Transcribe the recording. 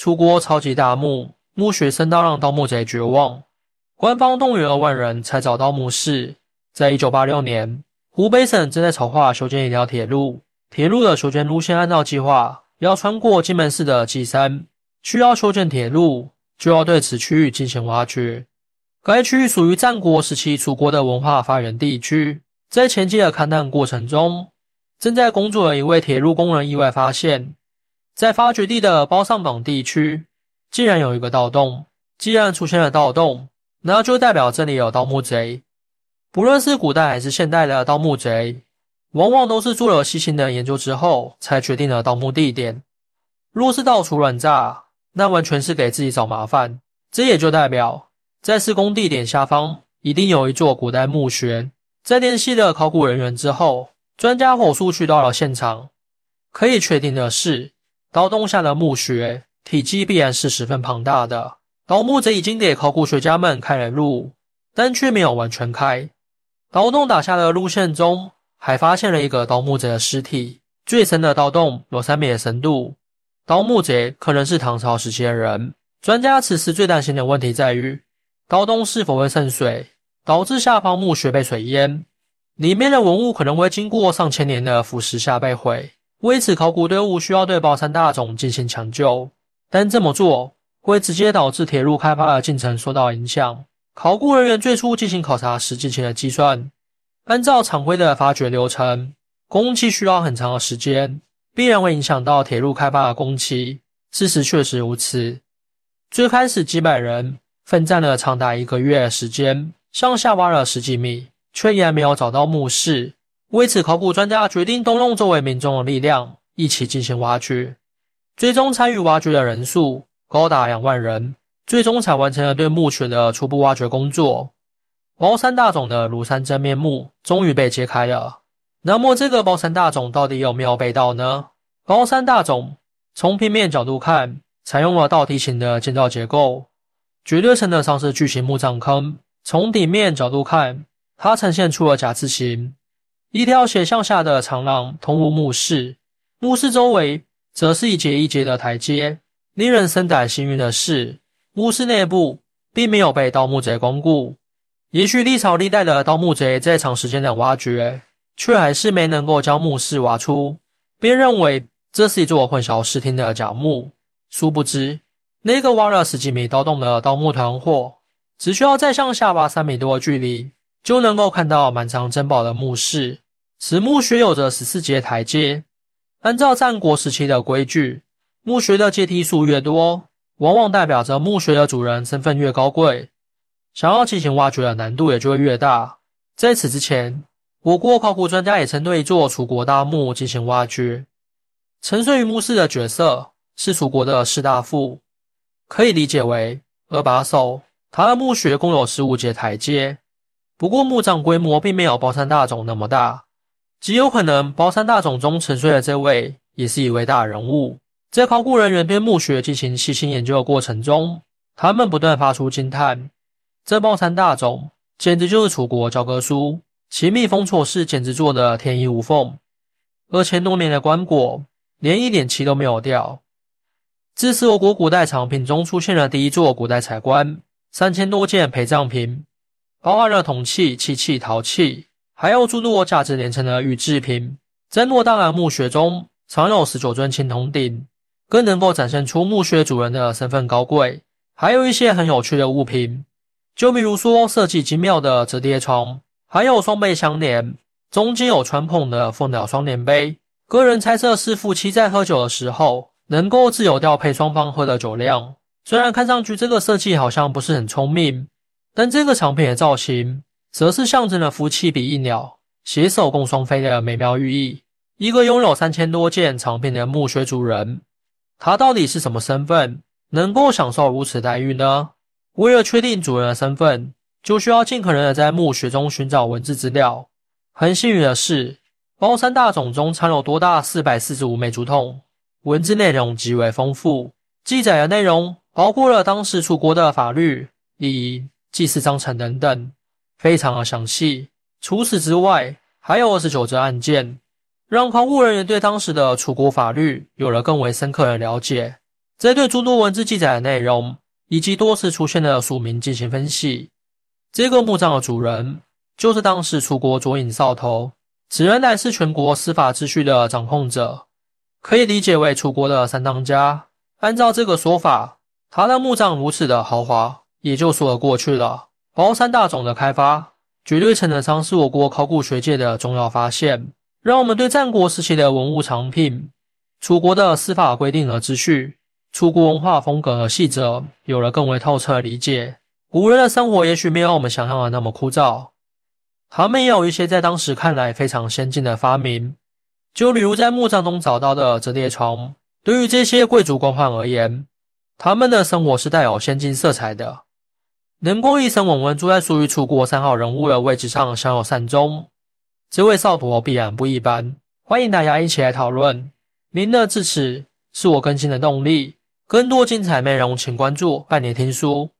楚国超级大墓，墓穴深到让盗墓贼绝望。官方动员二万人才找到墓室。在一九八六年，湖北省正在筹划修建一条铁路，铁路的修建路线按照计划要穿过金门市的稷山。需要修建铁路，就要对此区域进行挖掘。该区域属于战国时期楚国的文化发源地区。在前期的勘探过程中，正在工作的一位铁路工人意外发现。在发掘地的包上榜地区，竟然有一个盗洞。既然出现了盗洞，那就代表这里有盗墓贼。不论是古代还是现代的盗墓贼，往往都是做了细心的研究之后，才决定了盗墓地点。若是到处乱炸，那完全是给自己找麻烦。这也就代表，在施工地点下方一定有一座古代墓穴。在联系了考古人员之后，专家火速去到了现场。可以确定的是。盗洞下的墓穴体积必然是十分庞大的。盗墓者已经给考古学家们开了路，但却没有完全开。盗洞打下的路线中，还发现了一个盗墓者的尸体。最深的盗洞有三米的深度，盗墓者可能是唐朝时期的人。专家此时最担心的问题在于，盗洞是否会渗水，导致下方墓穴被水淹，里面的文物可能会经过上千年的腐蚀下被毁。为此，考古队伍需要对包山大冢进行抢救，但这么做会直接导致铁路开发的进程受到影响。考古人员最初进行考察时进行了计算，按照常规的发掘流程，工期需要很长的时间，必然会影响到铁路开发的工期。事实确实如此。最开始几百人奋战了长达一个月的时间，向下挖了十几米，却依然没有找到墓室。为此，考古专家决定动用周围民众的力量，一起进行挖掘。最终参与挖掘的人数高达两万人，最终才完成了对墓穴的初步挖掘工作。包山大冢的庐山真面目终于被揭开了。那么，这个包山大冢到底有没有被盗呢？包山大冢从平面角度看，采用了倒梯形的建造结构，绝对称得上是巨型墓葬坑。从底面角度看，它呈现出了甲字形。一条斜向下的长廊通入墓室，墓室周围则是一节一节的台阶。令人深感幸运的是，墓室内部并没有被盗墓贼光顾。也许历朝历代的盗墓贼在长时间的挖掘，却还是没能够将墓室挖出，便认为这是一座混淆视听的假墓。殊不知，那个挖了十几米盗洞的盗墓团伙，只需要再向下挖三米多的距离。就能够看到满藏珍宝的墓室。此墓穴有着十四节台阶。按照战国时期的规矩，墓穴的阶梯数越多，往往代表着墓穴的主人身份越高贵，想要进行挖掘的难度也就会越大。在此之前，我国考古专家也曾对一座楚国大墓进行挖掘。沉睡于墓室的角色是楚国的士大夫，可以理解为二把手。他的墓穴共有十五节台阶。不过墓葬规模并没有包山大冢那么大，极有可能包山大冢中沉睡的这位也是一位大人物。在考古人员对墓穴进行细心研究的过程中，他们不断发出惊叹：这包山大冢简直就是楚国教科书，其密封措施简直做得天衣无缝，二千多年的棺椁连一点漆都没有掉。自此，我国古代藏品中出现了第一座古代彩棺，三千多件陪葬品。包含了铜器、漆器、陶器，还有诸多价值连城的玉制品。在诺大兰墓穴中，藏有十九尊青铜鼎，更能够展现出墓穴主人的身份高贵。还有一些很有趣的物品，就比如说设计精妙的折叠床，还有双倍相连，中间有穿孔的凤鸟双联杯。个人猜测是夫妻在喝酒的时候，能够自由调配双方喝的酒量。虽然看上去这个设计好像不是很聪明。但这个长片的造型，则是象征了夫妻比翼鸟，携手共双飞的美妙寓意。一个拥有三千多件长片的墓穴主人，他到底是什么身份，能够享受如此待遇呢？为了确定主人的身份，就需要尽可能的在墓穴中寻找文字资料。很幸运的是，包山大冢中藏有多达四百四十五枚竹筒，文字内容极为丰富，记载的内容包括了当时楚国的法律礼仪。祭祀章程等等，非常的详细。除此之外，还有二十九则案件，让考古人员对当时的楚国法律有了更为深刻的了解。在对诸多文字记载的内容以及多次出现的署名进行分析。这个墓葬的主人就是当时楚国左尹少头，此人乃是全国司法秩序的掌控者，可以理解为楚国的三当家。按照这个说法，他的墓葬如此的豪华，也就说得过去了。包山大冢的开发，绝对称得上是我国考古学界的重要发现，让我们对战国时期的文物藏品、楚国的司法规定和秩序、楚国文化风格和细则有了更为透彻的理解。古人的生活也许没有我们想象的那么枯燥，他们也有一些在当时看来非常先进的发明。就例如在墓葬中找到的折叠床，对于这些贵族官宦而言，他们的生活是带有先进色彩的。能够一生稳稳住在属于楚国三号人物的位置上，享有善终，这位少伯必然不一般。欢迎大家一起来讨论。您的支持是我更新的动力，更多精彩内容请关注半年听书。